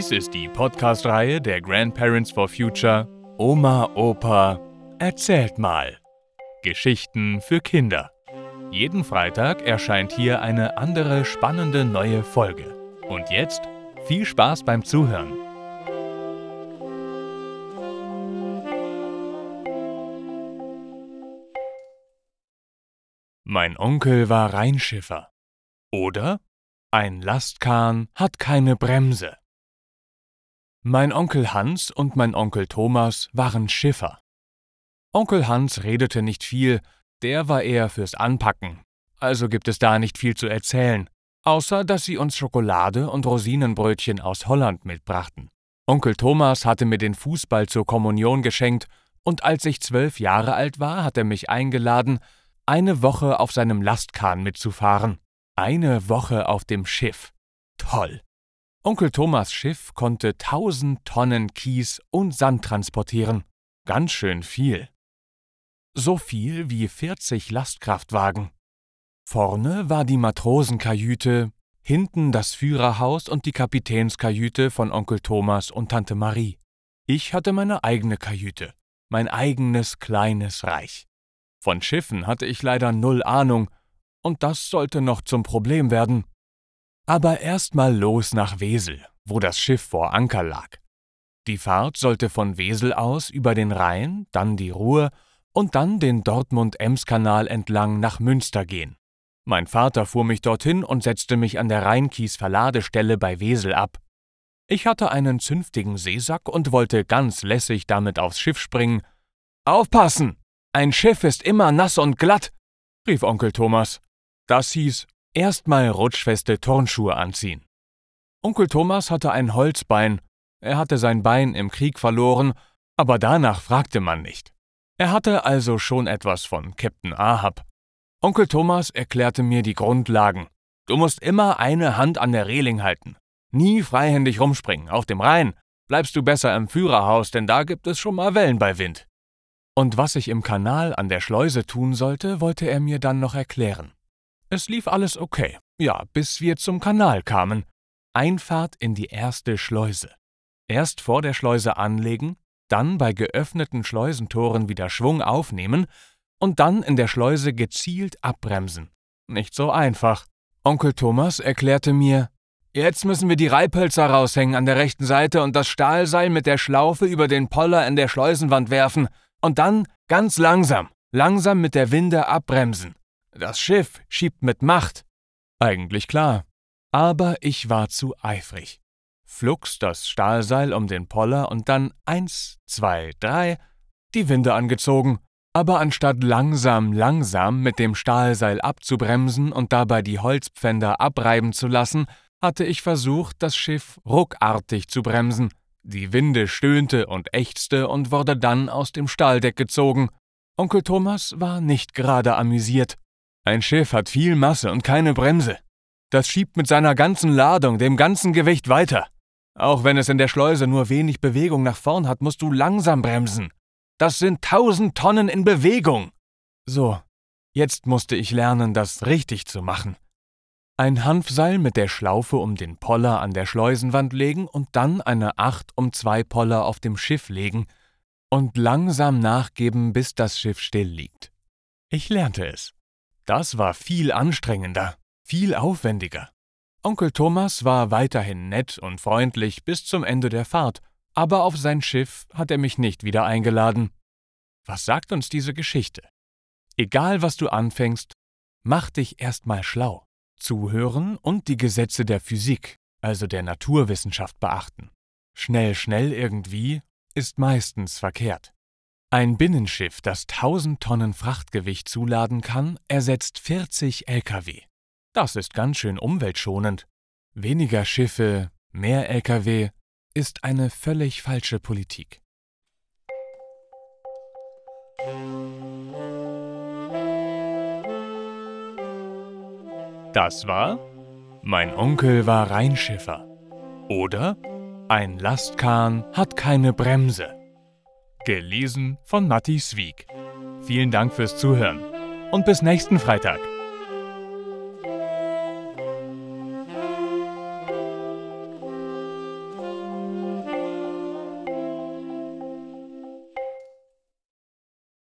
Dies ist die Podcast-Reihe der Grandparents for Future Oma, Opa, erzählt mal. Geschichten für Kinder. Jeden Freitag erscheint hier eine andere spannende neue Folge. Und jetzt viel Spaß beim Zuhören. Mein Onkel war Rheinschiffer. Oder ein Lastkahn hat keine Bremse. Mein Onkel Hans und mein Onkel Thomas waren Schiffer. Onkel Hans redete nicht viel, der war eher fürs Anpacken, also gibt es da nicht viel zu erzählen, außer dass sie uns Schokolade und Rosinenbrötchen aus Holland mitbrachten. Onkel Thomas hatte mir den Fußball zur Kommunion geschenkt, und als ich zwölf Jahre alt war, hat er mich eingeladen, eine Woche auf seinem Lastkahn mitzufahren. Eine Woche auf dem Schiff. Toll. Onkel Thomas Schiff konnte tausend Tonnen Kies und Sand transportieren. Ganz schön viel. So viel wie 40 Lastkraftwagen. Vorne war die Matrosenkajüte, hinten das Führerhaus und die Kapitänskajüte von Onkel Thomas und Tante Marie. Ich hatte meine eigene Kajüte, mein eigenes kleines Reich. Von Schiffen hatte ich leider null Ahnung, und das sollte noch zum Problem werden. Aber erst mal los nach Wesel, wo das Schiff vor Anker lag. Die Fahrt sollte von Wesel aus über den Rhein, dann die Ruhr und dann den Dortmund-Ems-Kanal entlang nach Münster gehen. Mein Vater fuhr mich dorthin und setzte mich an der Rheinkies-Verladestelle bei Wesel ab. Ich hatte einen zünftigen Seesack und wollte ganz lässig damit aufs Schiff springen. Aufpassen! Ein Schiff ist immer nass und glatt, rief Onkel Thomas. Das hieß, erstmal rutschfeste Turnschuhe anziehen. Onkel Thomas hatte ein Holzbein, er hatte sein Bein im Krieg verloren, aber danach fragte man nicht. Er hatte also schon etwas von Captain Ahab. Onkel Thomas erklärte mir die Grundlagen. Du musst immer eine Hand an der Reling halten. Nie freihändig rumspringen. Auf dem Rhein bleibst du besser im Führerhaus, denn da gibt es schon mal Wellen bei Wind. Und was ich im Kanal an der Schleuse tun sollte, wollte er mir dann noch erklären. Es lief alles okay, ja, bis wir zum Kanal kamen. Einfahrt in die erste Schleuse. Erst vor der Schleuse anlegen, dann bei geöffneten Schleusentoren wieder Schwung aufnehmen und dann in der Schleuse gezielt abbremsen. Nicht so einfach. Onkel Thomas erklärte mir, Jetzt müssen wir die Reibhölzer raushängen an der rechten Seite und das Stahlseil mit der Schlaufe über den Poller in der Schleusenwand werfen und dann ganz langsam, langsam mit der Winde abbremsen. Das Schiff schiebt mit Macht. Eigentlich klar. Aber ich war zu eifrig. Flugs das Stahlseil um den Poller und dann eins, zwei, drei, die Winde angezogen. Aber anstatt langsam, langsam mit dem Stahlseil abzubremsen und dabei die Holzpfänder abreiben zu lassen, hatte ich versucht, das Schiff ruckartig zu bremsen. Die Winde stöhnte und ächzte und wurde dann aus dem Stahldeck gezogen. Onkel Thomas war nicht gerade amüsiert. Ein Schiff hat viel Masse und keine Bremse. Das schiebt mit seiner ganzen Ladung, dem ganzen Gewicht weiter. Auch wenn es in der Schleuse nur wenig Bewegung nach vorn hat, musst du langsam bremsen. Das sind tausend Tonnen in Bewegung. So, jetzt musste ich lernen, das richtig zu machen. Ein Hanfseil mit der Schlaufe um den Poller an der Schleusenwand legen und dann eine Acht um zwei Poller auf dem Schiff legen und langsam nachgeben, bis das Schiff still liegt. Ich lernte es. Das war viel anstrengender, viel aufwendiger. Onkel Thomas war weiterhin nett und freundlich bis zum Ende der Fahrt, aber auf sein Schiff hat er mich nicht wieder eingeladen. Was sagt uns diese Geschichte? Egal was du anfängst, mach dich erstmal schlau. Zuhören und die Gesetze der Physik, also der Naturwissenschaft beachten. Schnell, schnell irgendwie ist meistens verkehrt. Ein Binnenschiff, das 1000 Tonnen Frachtgewicht zuladen kann, ersetzt 40 Lkw. Das ist ganz schön umweltschonend. Weniger Schiffe, mehr Lkw ist eine völlig falsche Politik. Das war Mein Onkel war Rheinschiffer oder Ein Lastkahn hat keine Bremse. Gelesen von Matti Swieg. Vielen Dank fürs Zuhören und bis nächsten Freitag.